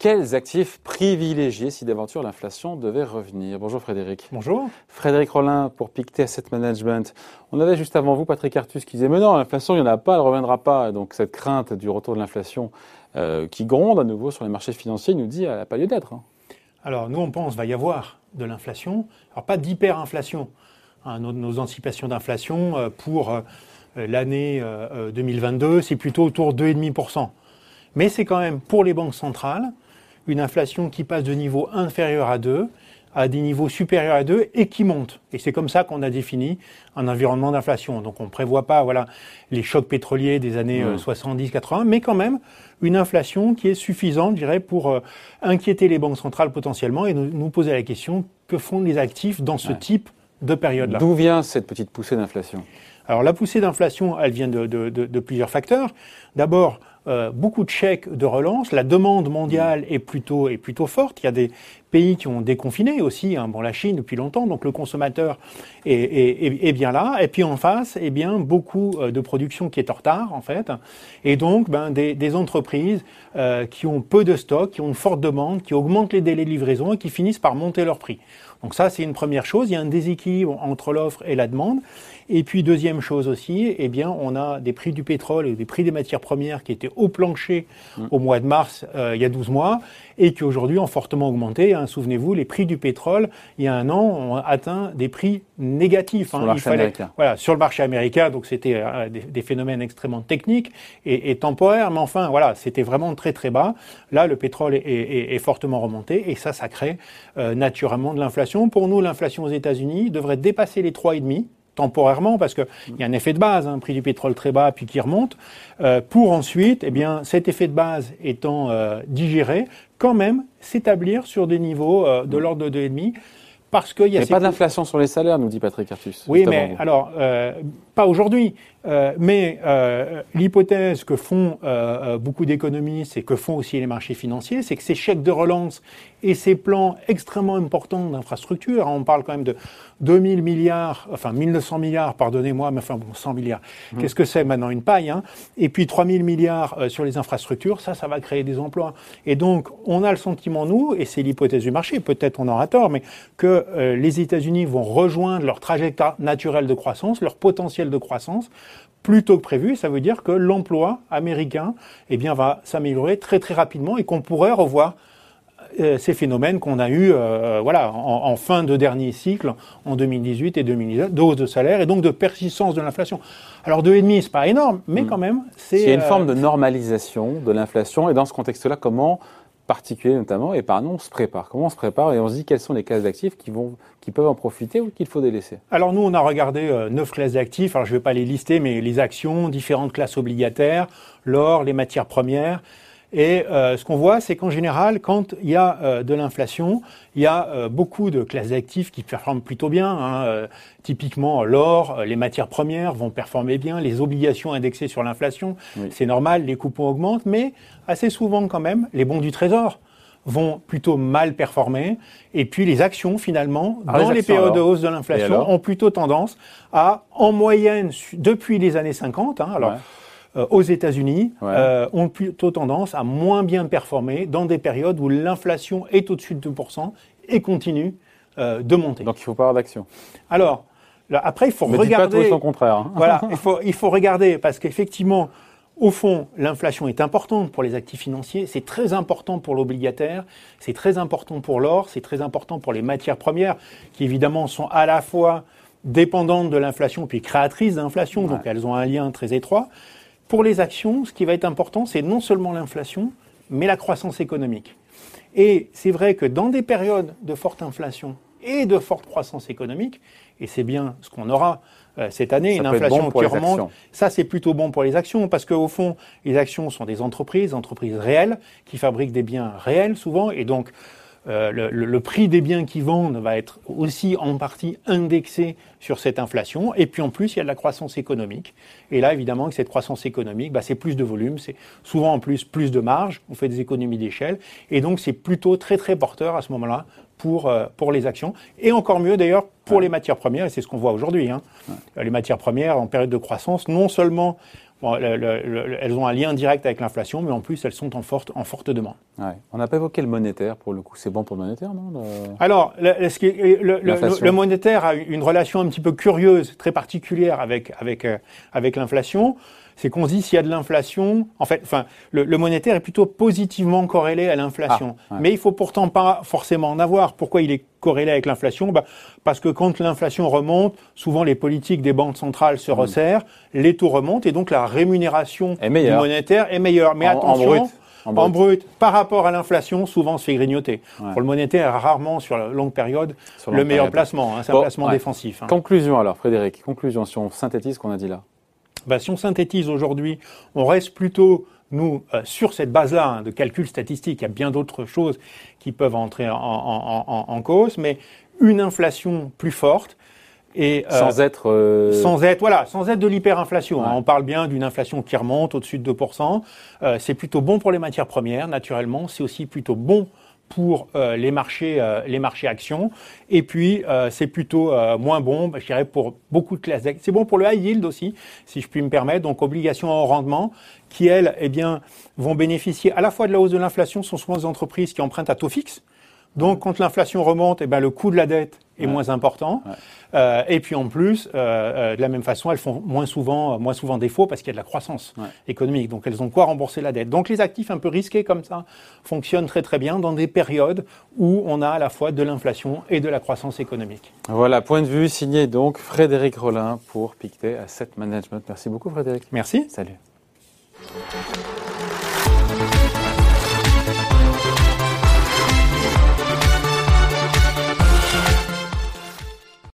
Quels actifs privilégiés si d'aventure l'inflation devait revenir? Bonjour Frédéric. Bonjour. Frédéric Rollin pour Pictet Asset Management. On avait juste avant vous Patrick Artus qui disait mais non, l'inflation il n'y en a pas, elle ne reviendra pas. donc cette crainte du retour de l'inflation euh, qui gronde à nouveau sur les marchés financiers nous dit elle n'a pas lieu d'être. Hein. Alors nous on pense qu'il va y avoir de l'inflation, alors pas d'hyperinflation. Hein, nos, anticipations d'inflation euh, pour euh, l'année 2022 c'est plutôt autour de 2,5%. Mais c'est quand même pour les banques centrales une inflation qui passe de niveau inférieur à 2 à des niveaux supérieurs à 2 et qui monte. Et c'est comme ça qu'on a défini un environnement d'inflation. Donc on ne prévoit pas voilà, les chocs pétroliers des années 70-80, mmh. euh, mais quand même une inflation qui est suffisante, je dirais, pour euh, inquiéter les banques centrales potentiellement et nous, poser la question que font les actifs dans ce type de période-là? D'où vient cette petite poussée d'inflation? Alors la poussée d'inflation, elle vient de, plusieurs facteurs. D'abord, euh, beaucoup de chèques de relance. La demande mondiale est plutôt, est plutôt forte. Il y a des pays qui ont déconfiné aussi, hein. bon, la Chine depuis longtemps, donc le consommateur est, est, bien là. Et puis en face, eh bien, beaucoup euh, de production qui est en retard, en fait. Et donc, ben, des, entreprises euh, qui ont peu de stock, qui ont une forte demande, qui augmentent les délais de livraison et qui finissent par monter leur prix. Donc ça, c'est une première chose. Il y a un déséquilibre entre l'offre et la demande. Et puis deuxième chose aussi, eh bien, on a des prix du pétrole et des prix des matières premières qui étaient au plancher mmh. au mois de mars euh, il y a 12 mois et qui aujourd'hui ont fortement augmenté. Hein. Souvenez-vous, les prix du pétrole il y a un an ont atteint des prix négatifs. Sur hein. le marché américain. Voilà, sur le marché américain. Donc c'était euh, des, phénomènes extrêmement techniques et, temporaires, mais enfin voilà, c'était vraiment très très bas. Là, le pétrole est, fortement remonté et ça, ça crée euh, naturellement de l'inflation. Pour nous, l'inflation aux États-Unis devrait dépasser les 3,5 temporairement, parce qu'il y a un effet de base, un hein, prix du pétrole très bas, puis qui remonte, euh, pour ensuite, eh cet effet de base étant euh, digéré, quand même s'établir sur des niveaux euh, de l'ordre de 2,5 parce qu'il y a. Mais pas d'inflation sur les salaires, nous dit Patrick Artus. Oui, mais alors, euh, pas aujourd'hui. Euh, mais euh, l'hypothèse que font euh, beaucoup d'économistes et que font aussi les marchés financiers, c'est que ces chèques de relance et ces plans extrêmement importants d'infrastructures, hein, on parle quand même de 2000 milliards, enfin 1900 milliards, pardonnez-moi, mais enfin bon, 100 milliards. Mmh. Qu'est-ce que c'est maintenant une paille hein? Et puis 3000 milliards sur les infrastructures, ça, ça va créer des emplois. Et donc, on a le sentiment, nous, et c'est l'hypothèse du marché, peut-être on aura tort, mais que les États-Unis vont rejoindre leur trajectoire naturelle de croissance, leur potentiel de croissance, plus tôt que prévu. Ça veut dire que l'emploi américain eh bien, va s'améliorer très très rapidement et qu'on pourrait revoir euh, ces phénomènes qu'on a eu euh, voilà, en, fin de dernier cycle, en 2018 et 2019, de hausse de salaire et donc de persistance de l'inflation. Alors 2,5, c'est pas énorme, mais hmm. quand même, c'est... Il y a une forme de euh, normalisation de l'inflation et dans ce contexte-là, comment particulier notamment, et par non, on se prépare. Comment on se prépare et on se dit quelles sont les classes d'actifs qui, vont, qui peuvent en profiter ou qu'il faut délaisser Alors nous, on a regardé euh, neuf classes d'actifs. Alors je ne vais pas les lister, mais les actions, différentes classes obligataires, l'or, les matières premières. Et euh, ce qu'on voit, c'est qu'en général, quand il y a euh, de l'inflation, il y a euh, beaucoup de classes d'actifs qui performent plutôt bien. Hein. typiquement, l'or, les matières premières vont performer bien, les obligations indexées sur l'inflation, c'est normal, les coupons augmentent, mais assez souvent quand même, les bons du trésor vont plutôt mal performer. Et puis les actions, finalement, ah, dans les, périodes de hausse de l'inflation, ont plutôt tendance à, en moyenne, depuis les années 50, hein, alors euh, aux États-Unis euh, ont plutôt tendance à moins bien performer dans des périodes où l'inflation est au-dessus de 2% et continue euh, de monter. Donc il faut pas avoir d'action. Alors, après, il faut regarder. Pas tout contraire. Hein. Voilà, il faut, il faut regarder parce qu'effectivement, au fond, l'inflation est importante pour les actifs financiers, c'est très important pour l'obligataire, c'est très important pour l'or, c'est très important pour les matières premières, qui évidemment sont à la fois dépendantes de l'inflation puis créatrices d'inflation, donc elles ont un lien très étroit. Pour les actions, ce qui va être important, c'est non seulement l'inflation, mais la croissance économique. Et c'est vrai que dans des périodes de forte inflation et de forte croissance économique, et c'est bien ce qu'on aura euh, cette année, une inflation qui remonte, ça c'est plutôt bon pour les actions, parce qu'au fond, les actions sont des entreprises, entreprises réelles, qui fabriquent des biens réels souvent, et donc euh, le, prix des biens qui vendent va être aussi en partie indexé sur cette inflation. Et puis en plus, il y a de la croissance économique. Et là, évidemment, que cette croissance économique, bah, c'est plus de volume, c'est souvent en plus plus de marge, on fait des économies d'échelle. Et donc, c'est plutôt très très porteur à ce moment-là pour, euh, pour les actions. Et encore mieux d'ailleurs pour les matières premières, et c'est ce qu'on voit aujourd'hui. Hein. Les matières premières en période de croissance, non seulement elles ont un lien direct avec l'inflation, mais en plus, elles sont en forte, en forte demande. On n'a pas évoqué le monétaire, pour le coup. C'est bon pour le monétaire, non Alors, le, monétaire a une relation un petit peu curieuse, très particulière avec, avec, euh, avec l'inflation c'est qu'on se dit s'il y a de l'inflation, en fait, enfin, le, monétaire est plutôt positivement corrélé à l'inflation. Ah, Mais il faut pourtant pas forcément en avoir. Pourquoi il est corrélé avec l'inflation? Bah, Parce que quand l'inflation remonte, souvent les politiques des banques centrales se hmm. resserrent, les taux remontent et donc la rémunération du monétaire est meilleure. Mais attention, en brut. par rapport à l'inflation, souvent se fait grignoter. Pour le monétaire, rarement sur la longue période, le meilleur placement. Hein, c'est un placement défensif. Hein. Conclusion alors, Frédéric. Conclusion, si on synthétise ce qu'on a dit là. Bah, si on synthétise aujourd'hui, on reste plutôt, nous, euh, sur cette base-là hein, de calcul statistique. Il y a bien d'autres choses qui peuvent entrer en, cause, mais une inflation plus forte. Et, euh, sans être euh, sans être voilà sans être de l'hyperinflation hein. on parle bien d'une inflation qui remonte au-dessus de 2%. c'est plutôt bon pour les matières premières naturellement c'est aussi plutôt bon pour euh, les marchés euh, les marchés actions. Et puis euh, c'est plutôt moins bon bah, je dirais pour beaucoup de classes c'est bon pour le high yield aussi si je puis me permettre. Donc obligations en rendement qui elles eh bien vont bénéficier à la fois de la hausse de l'inflation sont souvent des entreprises qui empruntent à taux fixe donc, quand l'inflation remonte, eh ben, le coût de la dette est moins important. Euh, et puis en plus, euh, euh, de la même façon, elles font moins souvent, moins souvent défaut parce qu'il y a de la croissance économique. Donc, elles ont quoi rembourser la dette? Donc, les actifs un peu risqués comme ça fonctionnent très très bien dans des périodes où on a à la fois de l'inflation et de la croissance économique. Voilà, point de vue signé donc Frédéric Rollin pour Pictet Asset Management. Merci beaucoup, Frédéric. Merci. Salut.